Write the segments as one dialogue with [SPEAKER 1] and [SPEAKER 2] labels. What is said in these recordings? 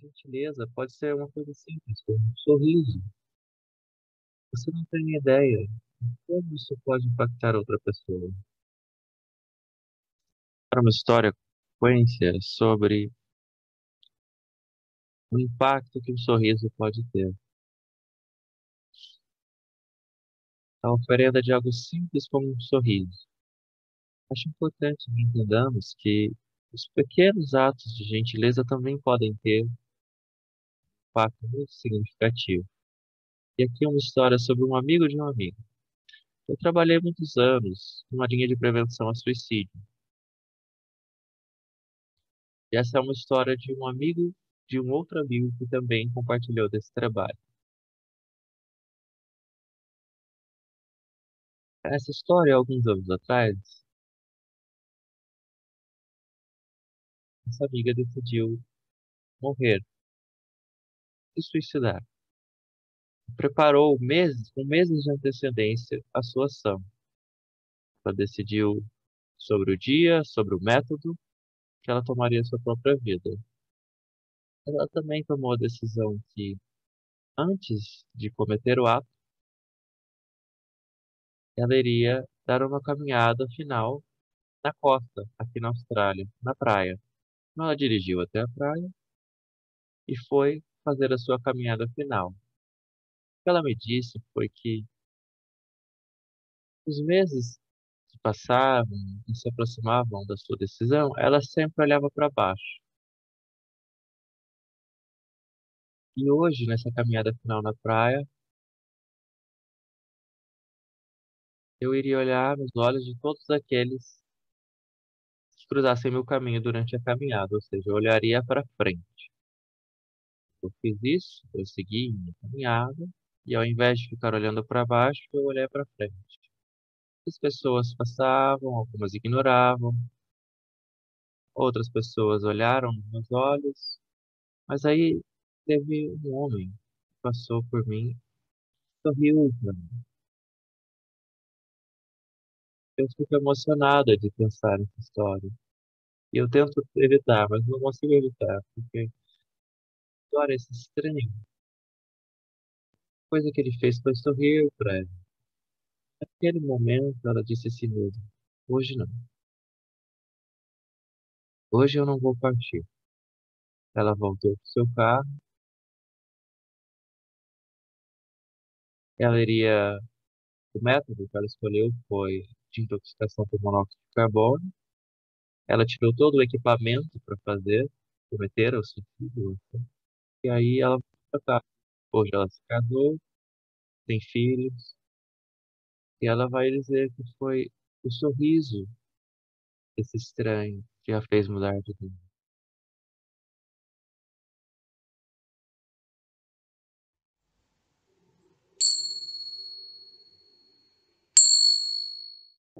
[SPEAKER 1] gentileza pode ser uma coisa simples, como um sorriso. Você não tem ideia de como isso pode impactar outra pessoa. Para uma história sequência sobre o impacto que um sorriso pode ter. A oferenda de algo simples como um sorriso. Acho importante que entendamos que os pequenos atos de gentileza também podem ter impacto muito significativo. E aqui é uma história sobre um amigo de um amigo. Eu trabalhei muitos anos numa linha de prevenção a suicídio. E essa é uma história de um amigo de um outro amigo que também compartilhou desse trabalho. Essa história, alguns anos atrás, essa amiga decidiu morrer, se suicidar. Preparou meses, com meses de antecedência, a sua ação. Ela decidiu sobre o dia, sobre o método que ela tomaria sua própria vida. Ela também tomou a decisão que, antes de cometer o ato, ela iria dar uma caminhada final na costa, aqui na Austrália, na praia. Ela dirigiu até a praia e foi fazer a sua caminhada final. O que ela me disse foi que os meses que passavam e se aproximavam da sua decisão, ela sempre olhava para baixo. E hoje, nessa caminhada final na praia, eu iria olhar nos olhos de todos aqueles que cruzassem meu caminho durante a caminhada, ou seja, eu olharia para frente. Eu fiz isso, eu segui minha caminhada, e ao invés de ficar olhando para baixo, eu olhei para frente. As pessoas passavam, algumas ignoravam, outras pessoas olharam nos meus olhos, mas aí teve um homem que passou por mim, sorriu para mim. Eu fico emocionada de pensar nessa história. E eu tento evitar, mas não consigo evitar, porque a história é estranha. A coisa que ele fez foi sorrir para ela. Naquele momento, ela disse a si mesma: Hoje não. Hoje eu não vou partir. Ela voltou para o seu carro Ela iria. O método que ela escolheu foi de intoxicação por monóxido de carbono. Ela tirou todo o equipamento para fazer, cometer o suicídio. Assim. E aí ela para casa. Hoje ela se casou, tem filhos. E ela vai dizer que foi o sorriso desse estranho que a fez mudar de vida.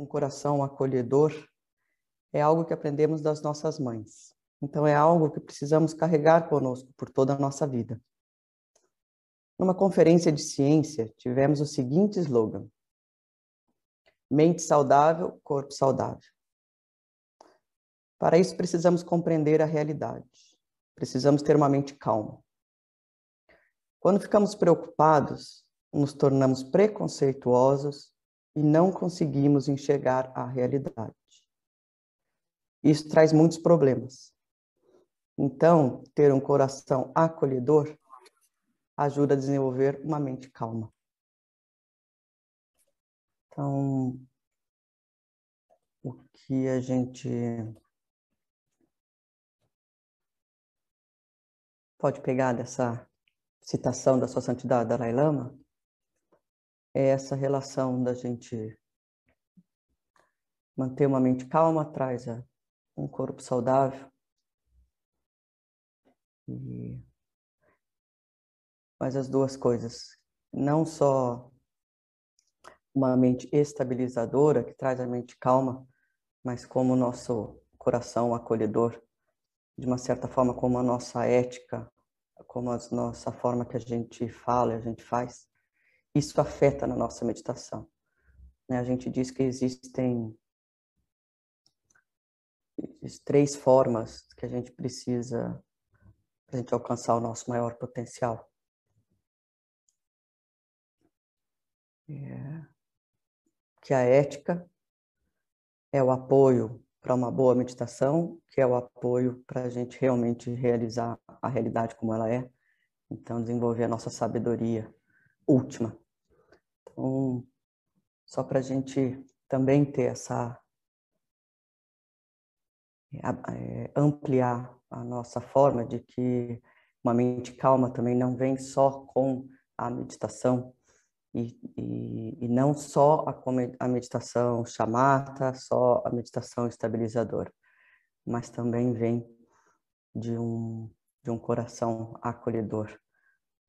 [SPEAKER 2] um coração acolhedor, é algo que aprendemos das nossas mães. Então, é algo que precisamos carregar conosco por toda a nossa vida. Numa conferência de ciência, tivemos o seguinte slogan: Mente saudável, corpo saudável. Para isso, precisamos compreender a realidade. Precisamos ter uma mente calma. Quando ficamos preocupados, nos tornamos preconceituosos e não conseguimos enxergar a realidade. Isso traz muitos problemas. Então, ter um coração acolhedor ajuda a desenvolver uma mente calma. Então, o que a gente pode pegar dessa citação da Sua Santidade Dalai Lama é essa relação da gente manter uma mente calma traz um corpo saudável. Mas as duas coisas, não só uma mente estabilizadora que traz a mente calma, mas como o nosso coração acolhedor, de uma certa forma como a nossa ética, como a nossa forma que a gente fala, a gente faz, isso afeta na nossa meditação. Né? A gente diz que existem três formas que a gente precisa para a gente alcançar o nosso maior potencial. É, que a ética é o apoio para uma boa meditação, que é o apoio para a gente realmente realizar a realidade como ela é, então desenvolver a nossa sabedoria última. Então, só para a gente também ter essa é, ampliar a nossa forma de que uma mente calma também não vem só com a meditação, e, e, e não só a, a meditação chamata, só a meditação estabilizadora, mas também vem de um, de um coração acolhedor.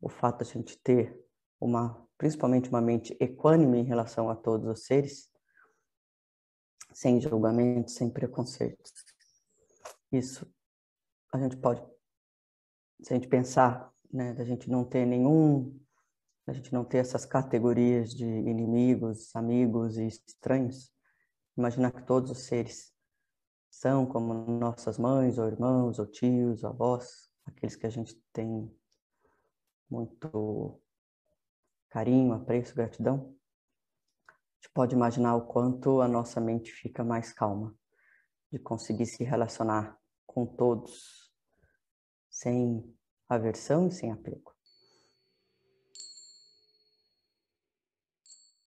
[SPEAKER 2] O fato de a gente ter uma, principalmente uma mente equânime em relação a todos os seres, sem julgamento, sem preconceitos. Isso a gente pode, se a gente pensar, né, da gente não ter nenhum a gente não ter essas categorias de inimigos, amigos e estranhos, imaginar que todos os seres são como nossas mães, ou irmãos, ou tios, ou avós, aqueles que a gente tem muito carinho, apreço, gratidão. A gente pode imaginar o quanto a nossa mente fica mais calma, de conseguir se relacionar com todos sem aversão e sem apego.